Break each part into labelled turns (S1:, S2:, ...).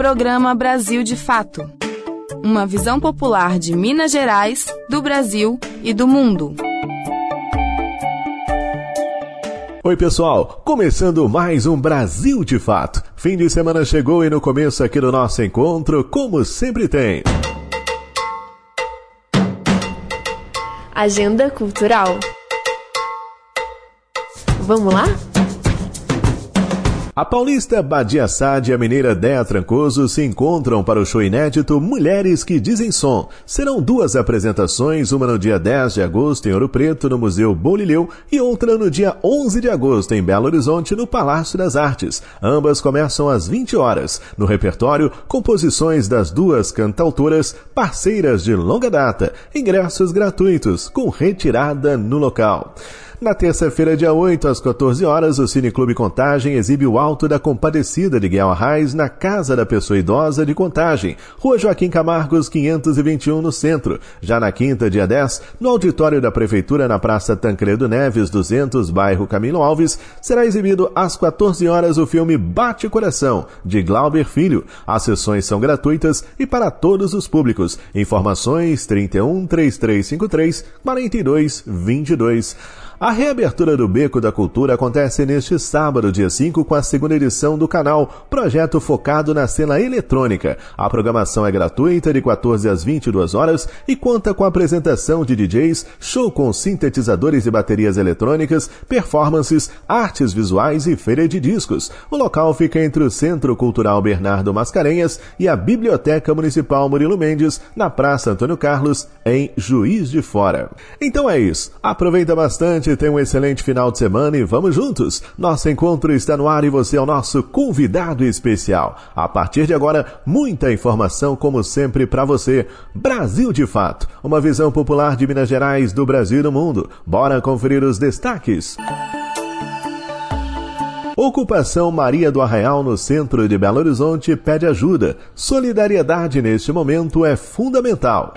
S1: Programa Brasil de Fato. Uma visão popular de Minas Gerais, do Brasil e do mundo.
S2: Oi, pessoal! Começando mais um Brasil de Fato. Fim de semana chegou e no começo aqui do nosso encontro, como sempre tem.
S3: Agenda Cultural. Vamos lá?
S2: A paulista Badia Sade e a mineira Dea Trancoso se encontram para o show inédito Mulheres que Dizem Som. Serão duas apresentações, uma no dia 10 de agosto em Ouro Preto, no Museu Bolilheu, e outra no dia 11 de agosto em Belo Horizonte, no Palácio das Artes. Ambas começam às 20 horas. No repertório, composições das duas cantautoras, parceiras de longa data. Ingressos gratuitos, com retirada no local. Na terça-feira, dia 8, às 14 horas, o Cineclube Contagem exibe o Alto da Compadecida de Guiel Arraes na Casa da Pessoa Idosa de Contagem, Rua Joaquim Camargos, 521, no centro. Já na quinta, dia 10, no auditório da Prefeitura, na Praça Tancredo Neves, 200, bairro Camilo Alves, será exibido às 14 horas o filme Bate Coração, de Glauber Filho. As sessões são gratuitas e para todos os públicos. Informações 31 3353 4222. A reabertura do Beco da Cultura acontece neste sábado, dia 5, com a segunda edição do canal, projeto focado na cena eletrônica. A programação é gratuita de 14 às 22 horas e conta com a apresentação de DJs, show com sintetizadores e baterias eletrônicas, performances, artes visuais e feira de discos. O local fica entre o Centro Cultural Bernardo Mascarenhas e a Biblioteca Municipal Murilo Mendes, na Praça Antônio Carlos, em Juiz de Fora. Então é isso. Aproveita bastante noite, tenha um excelente final de semana e vamos juntos. Nosso encontro está no ar e você é o nosso convidado especial. A partir de agora, muita informação, como sempre, para você. Brasil de Fato, uma visão popular de Minas Gerais, do Brasil e do mundo. Bora conferir os destaques. Ocupação Maria do Arraial no centro de Belo Horizonte pede ajuda. Solidariedade neste momento é fundamental.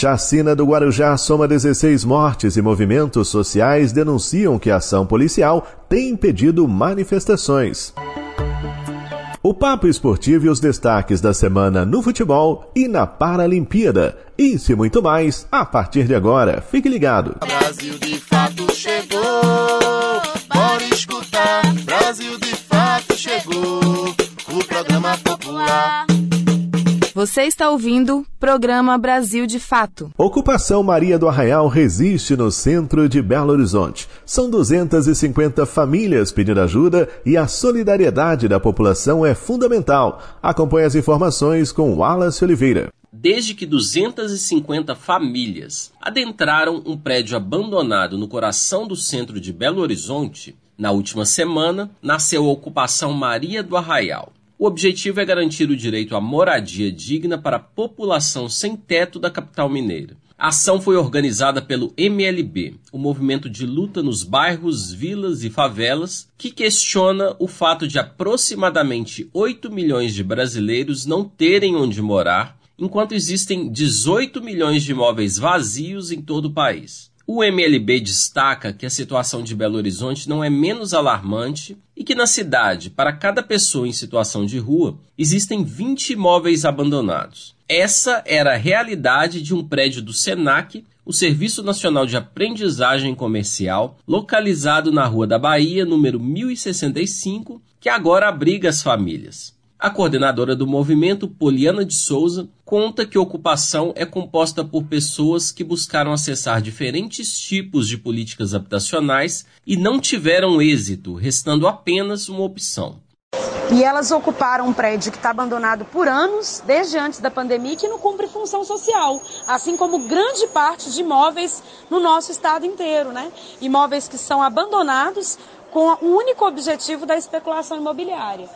S2: Chacina do Guarujá soma 16 mortes e movimentos sociais denunciam que a ação policial tem impedido manifestações. O papo esportivo e os destaques da semana no futebol e na Paralimpíada. Isso e muito mais a partir de agora. Fique ligado.
S4: Brasil de fato chegou.
S1: Você está ouvindo Programa Brasil de Fato.
S2: Ocupação Maria do Arraial resiste no centro de Belo Horizonte. São 250 famílias pedindo ajuda e a solidariedade da população é fundamental. Acompanhe as informações com Wallace Oliveira.
S5: Desde que 250 famílias adentraram um prédio abandonado no coração do centro de Belo Horizonte, na última semana nasceu a Ocupação Maria do Arraial. O objetivo é garantir o direito à moradia digna para a população sem teto da capital mineira. A ação foi organizada pelo MLB, o movimento de luta nos bairros, vilas e favelas, que questiona o fato de aproximadamente 8 milhões de brasileiros não terem onde morar, enquanto existem 18 milhões de imóveis vazios em todo o país. O MLB destaca que a situação de Belo Horizonte não é menos alarmante e que na cidade, para cada pessoa em situação de rua, existem 20 imóveis abandonados. Essa era a realidade de um prédio do SENAC, o Serviço Nacional de Aprendizagem Comercial, localizado na Rua da Bahia, número 1065, que agora abriga as famílias. A coordenadora do movimento, Poliana de Souza, conta que a ocupação é composta por pessoas que buscaram acessar diferentes tipos de políticas habitacionais e não tiveram êxito, restando apenas uma opção.
S6: E elas ocuparam um prédio que está abandonado por anos, desde antes da pandemia, que não cumpre função social, assim como grande parte de imóveis no nosso estado inteiro, né? Imóveis que são abandonados com o único objetivo da especulação imobiliária.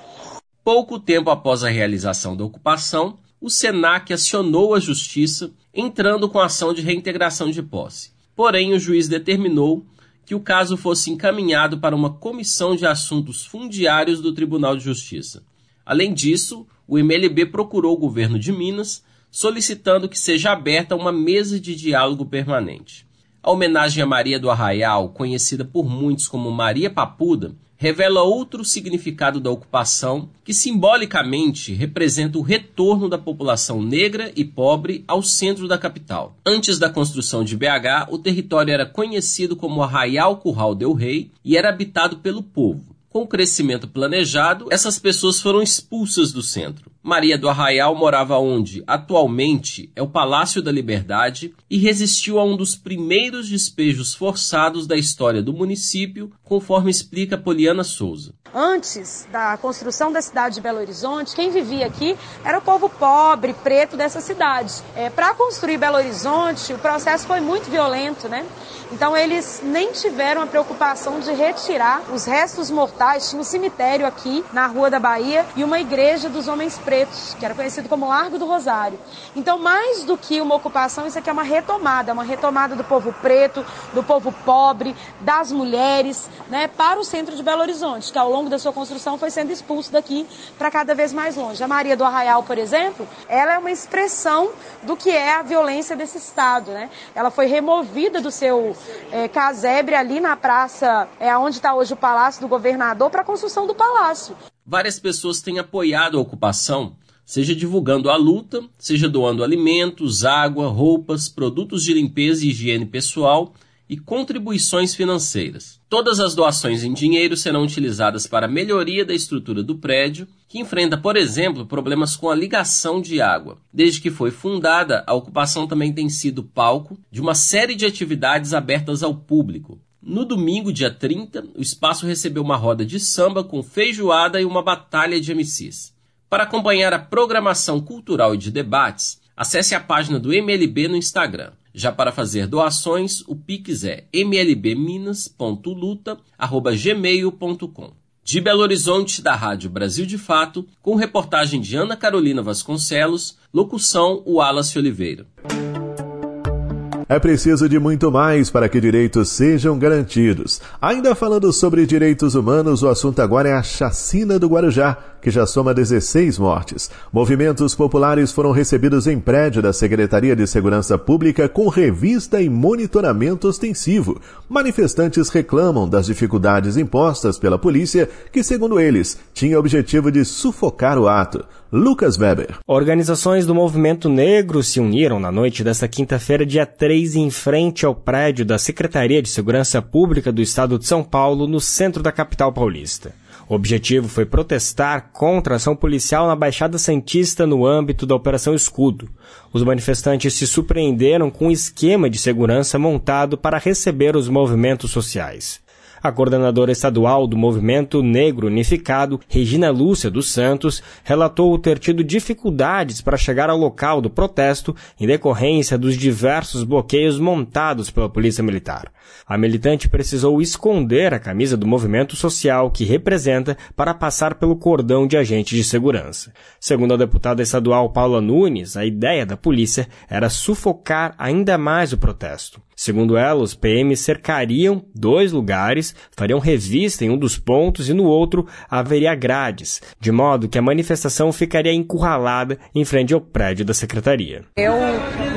S5: Pouco tempo após a realização da ocupação, o SENAC acionou a Justiça, entrando com ação de reintegração de posse. Porém, o juiz determinou que o caso fosse encaminhado para uma comissão de assuntos fundiários do Tribunal de Justiça. Além disso, o MLB procurou o governo de Minas, solicitando que seja aberta uma mesa de diálogo permanente. A homenagem a Maria do Arraial, conhecida por muitos como Maria Papuda, revela outro significado da ocupação que simbolicamente representa o retorno da população negra e pobre ao centro da capital. Antes da construção de BH, o território era conhecido como Arraial Curral del Rei e era habitado pelo povo. Com o crescimento planejado, essas pessoas foram expulsas do centro. Maria do Arraial morava onde, atualmente, é o Palácio da Liberdade e resistiu a um dos primeiros despejos forçados da história do município, conforme explica Poliana Souza.
S6: Antes da construção da cidade de Belo Horizonte, quem vivia aqui era o povo pobre, preto dessa cidade. É, Para construir Belo Horizonte, o processo foi muito violento, né? Então eles nem tiveram a preocupação de retirar os restos mortais. Tinha um cemitério aqui na Rua da Bahia e uma igreja dos homens pretos, que era conhecido como Largo do Rosário. Então, mais do que uma ocupação, isso aqui é uma retomada, uma retomada do povo preto, do povo pobre, das mulheres, né, para o centro de Belo Horizonte, que ao longo da sua construção foi sendo expulso daqui para cada vez mais longe. A Maria do Arraial, por exemplo, ela é uma expressão do que é a violência desse Estado. Né? Ela foi removida do seu é, casebre ali na praça, é onde está hoje o Palácio do Governador, para a construção do palácio.
S5: Várias pessoas têm apoiado a ocupação, seja divulgando a luta, seja doando alimentos, água, roupas, produtos de limpeza e higiene pessoal e contribuições financeiras. Todas as doações em dinheiro serão utilizadas para a melhoria da estrutura do prédio, que enfrenta, por exemplo, problemas com a ligação de água. Desde que foi fundada, a ocupação também tem sido palco de uma série de atividades abertas ao público. No domingo, dia 30, o espaço recebeu uma roda de samba com feijoada e uma batalha de MCs. Para acompanhar a programação cultural e de debates, acesse a página do MLB no Instagram. Já para fazer doações, o Pix é mlbminas.luta.gmail.com. De Belo Horizonte, da Rádio Brasil de Fato, com reportagem de Ana Carolina Vasconcelos, locução Wallace Oliveira.
S2: É preciso de muito mais para que direitos sejam garantidos. Ainda falando sobre direitos humanos, o assunto agora é a chacina do Guarujá, que já soma 16 mortes. Movimentos populares foram recebidos em prédio da Secretaria de Segurança Pública com revista e monitoramento ostensivo. Manifestantes reclamam das dificuldades impostas pela polícia, que, segundo eles, tinha objetivo de sufocar o ato. Lucas Weber.
S3: Organizações do movimento negro se uniram na noite desta quinta-feira, dia 3, em frente ao prédio da Secretaria de Segurança Pública do Estado de São Paulo, no centro da capital paulista. O objetivo foi protestar contra a ação policial na Baixada Santista no âmbito da Operação Escudo. Os manifestantes se surpreenderam com um esquema de segurança montado para receber os movimentos sociais. A coordenadora estadual do Movimento Negro Unificado, Regina Lúcia dos Santos, relatou ter tido dificuldades para chegar ao local do protesto em decorrência dos diversos bloqueios montados pela Polícia Militar. A militante precisou esconder a camisa do movimento social que representa para passar pelo cordão de agentes de segurança. Segundo a deputada estadual Paula Nunes, a ideia da polícia era sufocar ainda mais o protesto. Segundo ela, os PMs cercariam dois lugares, fariam revista em um dos pontos e no outro haveria grades, de modo que a manifestação ficaria encurralada em frente ao prédio da secretaria.
S7: Eu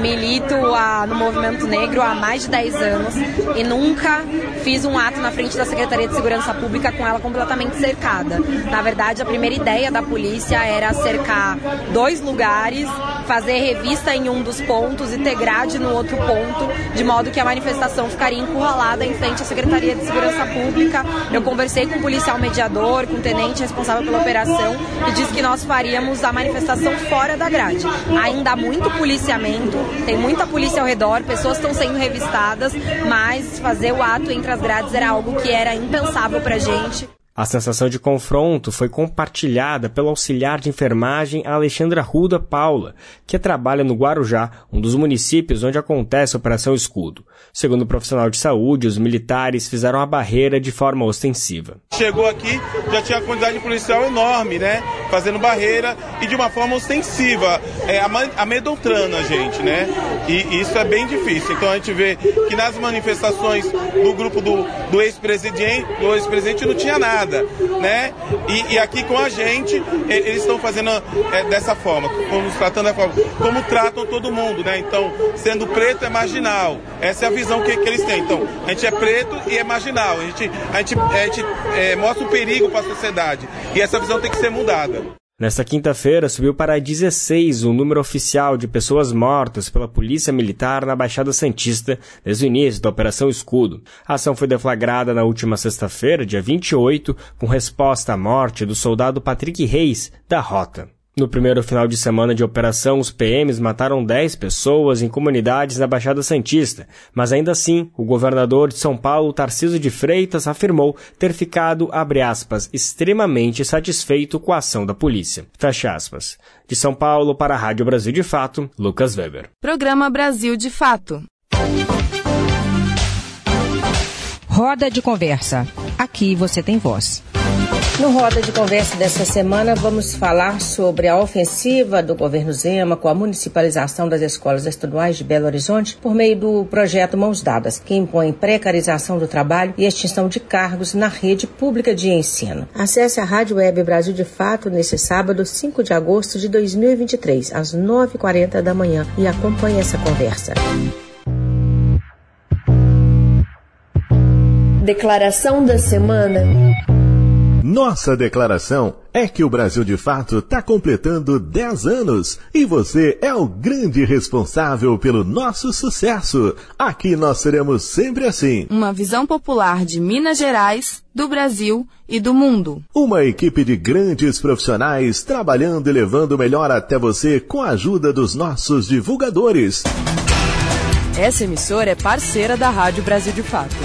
S7: milito a, no movimento negro há mais de 10 anos e nunca fiz um ato na frente da Secretaria de Segurança Pública com ela completamente cercada. Na verdade, a primeira ideia da polícia era cercar dois lugares, fazer revista em um dos pontos e ter grade no outro ponto, de modo que a manifestação ficaria encurralada em frente à Secretaria de Segurança Pública. Eu conversei com o policial mediador, com o tenente responsável pela operação e disse que nós faríamos a manifestação fora da grade. Ainda há muito policiamento, tem muita polícia ao redor, pessoas estão sendo revistadas, mas fazer o ato entre as grades era algo que era impensável pra gente.
S3: A sensação de confronto foi compartilhada pelo auxiliar de enfermagem Alexandra Ruda Paula, que trabalha no Guarujá, um dos municípios onde acontece a Operação Escudo. Segundo o profissional de saúde, os militares fizeram a barreira de forma ostensiva.
S8: Chegou aqui, já tinha quantidade de policial enorme, né? Fazendo barreira e de uma forma ostensiva, é, amedrontando a gente, né? E isso é bem difícil. Então a gente vê que nas manifestações do grupo do, do ex-presidente, do ex-presidente não tinha nada nada, né? E, e aqui com a gente, eles estão fazendo é, dessa forma, como tratando forma, como tratam todo mundo, né? Então, sendo preto é marginal. Essa é a visão que, que eles têm. Então, a gente é preto e é marginal. A gente, a gente, a gente é, mostra um perigo para a sociedade. E essa visão tem que ser mudada.
S3: Nesta quinta-feira, subiu para 16 o número oficial de pessoas mortas pela Polícia Militar na Baixada Santista desde o início da Operação Escudo. A ação foi deflagrada na última sexta-feira, dia 28, com resposta à morte do soldado Patrick Reis, da Rota. No primeiro final de semana de operação, os PMs mataram 10 pessoas em comunidades na Baixada Santista, mas ainda assim, o governador de São Paulo, Tarciso de Freitas, afirmou ter ficado, abre aspas, extremamente satisfeito com a ação da polícia. Fecha aspas. De São Paulo para a Rádio Brasil de Fato, Lucas Weber.
S1: Programa Brasil de Fato.
S9: Roda de conversa. Aqui você tem voz.
S10: No Roda de Conversa dessa semana, vamos falar sobre a ofensiva do governo Zema com a municipalização das escolas estaduais de Belo Horizonte por meio do projeto Mãos Dadas, que impõe precarização do trabalho e extinção de cargos na rede pública de ensino. Acesse a Rádio Web Brasil de Fato nesse sábado, 5 de agosto de 2023, às 9h40 da manhã, e acompanhe essa conversa.
S11: Declaração da semana.
S2: Nossa declaração é que o Brasil de Fato está completando 10 anos e você é o grande responsável pelo nosso sucesso. Aqui nós seremos sempre assim.
S1: Uma visão popular de Minas Gerais, do Brasil e do mundo.
S2: Uma equipe de grandes profissionais trabalhando e levando o melhor até você com a ajuda dos nossos divulgadores.
S12: Essa emissora é parceira da Rádio Brasil de Fato.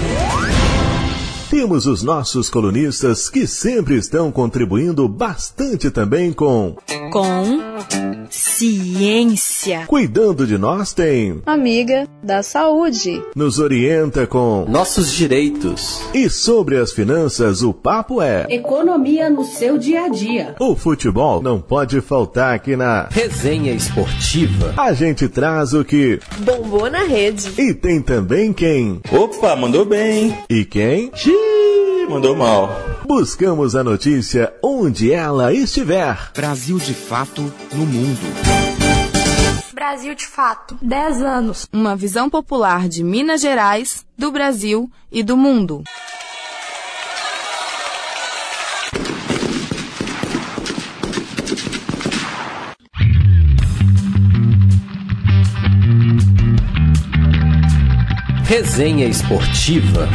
S2: Temos os nossos colunistas que sempre estão contribuindo bastante também com.
S13: Com ciência.
S2: Cuidando de nós tem.
S14: Amiga da saúde.
S2: Nos orienta com.
S15: Nossos direitos.
S2: E sobre as finanças, o papo é.
S16: Economia no seu dia a dia.
S2: O futebol não pode faltar aqui na.
S15: Resenha Esportiva.
S2: A gente traz o que.
S14: Bombou na rede.
S2: E tem também quem.
S17: Opa, mandou bem.
S2: E quem?
S17: Xiii mandou mal.
S2: Buscamos a notícia onde ela estiver.
S18: Brasil de fato no mundo.
S19: Brasil de fato. 10 anos.
S1: Uma visão popular de Minas Gerais, do Brasil e do mundo.
S15: Resenha Esportiva.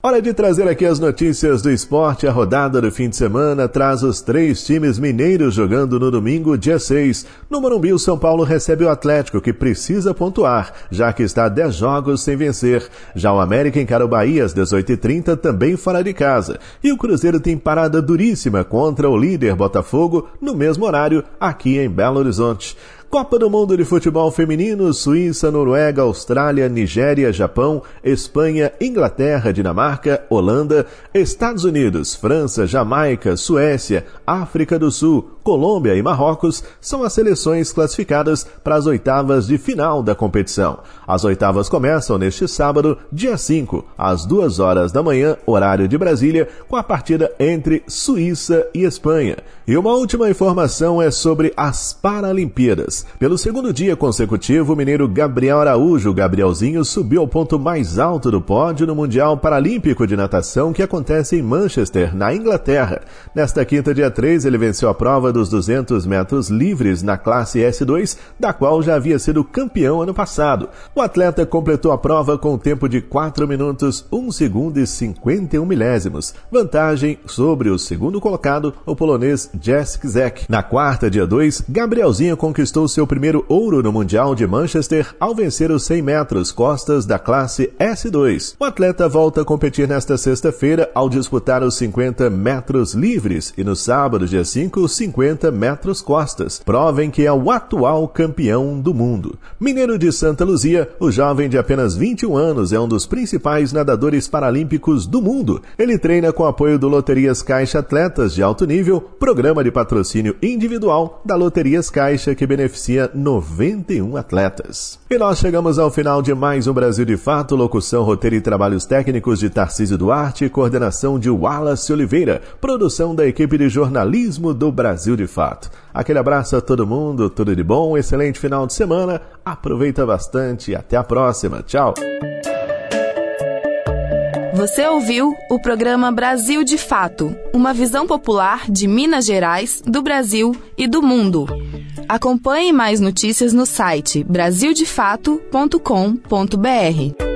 S2: Hora de trazer aqui as notícias do esporte. A rodada do fim de semana traz os três times mineiros jogando no domingo, dia 6. No Morumbi, o São Paulo recebe o Atlético, que precisa pontuar, já que está 10 jogos sem vencer. Já o América encara o Bahia às 18h30, também fora de casa. E o Cruzeiro tem parada duríssima contra o líder Botafogo, no mesmo horário, aqui em Belo Horizonte. Copa do Mundo de Futebol Feminino, Suíça, Noruega, Austrália, Nigéria, Japão, Espanha, Inglaterra, Dinamarca, Holanda, Estados Unidos, França, Jamaica, Suécia, África do Sul, Colômbia e Marrocos são as seleções classificadas para as oitavas de final da competição. As oitavas começam neste sábado, dia 5, às 2 horas da manhã, horário de Brasília, com a partida entre Suíça e Espanha. E uma última informação é sobre as Paralimpíadas. Pelo segundo dia consecutivo, o mineiro Gabriel Araújo, Gabrielzinho, subiu ao ponto mais alto do pódio no Mundial Paralímpico de Natação que acontece em Manchester, na Inglaterra. Nesta quinta, dia 3, ele venceu a prova dos 200 metros livres na classe S2, da qual já havia sido campeão ano passado. O atleta completou a prova com um tempo de 4 minutos, 1 segundo e 51 milésimos, vantagem sobre o segundo colocado, o polonês Jessic Zek. Na quarta, dia 2, Gabrielzinho conquistou seu primeiro ouro no Mundial de Manchester ao vencer os 100 metros costas da classe S2. O atleta volta a competir nesta sexta-feira ao disputar os 50 metros livres e no sábado, dia 5, os 50 150 metros costas. Provem que é o atual campeão do mundo. Mineiro de Santa Luzia, o jovem de apenas 21 anos é um dos principais nadadores paralímpicos do mundo. Ele treina com apoio do Loterias Caixa Atletas de Alto Nível, programa de patrocínio individual da Loterias Caixa que beneficia 91 atletas. E nós chegamos ao final de mais um Brasil de Fato, locução, roteiro e trabalhos técnicos de Tarcísio Duarte, coordenação de Wallace Oliveira, produção da equipe de jornalismo do Brasil de Fato. Aquele abraço a todo mundo, tudo de bom, excelente final de semana, aproveita bastante e até a próxima. Tchau!
S1: Você ouviu o programa Brasil de Fato, uma visão popular de Minas Gerais, do Brasil e do mundo. Acompanhe mais notícias no site brasildefato.com.br.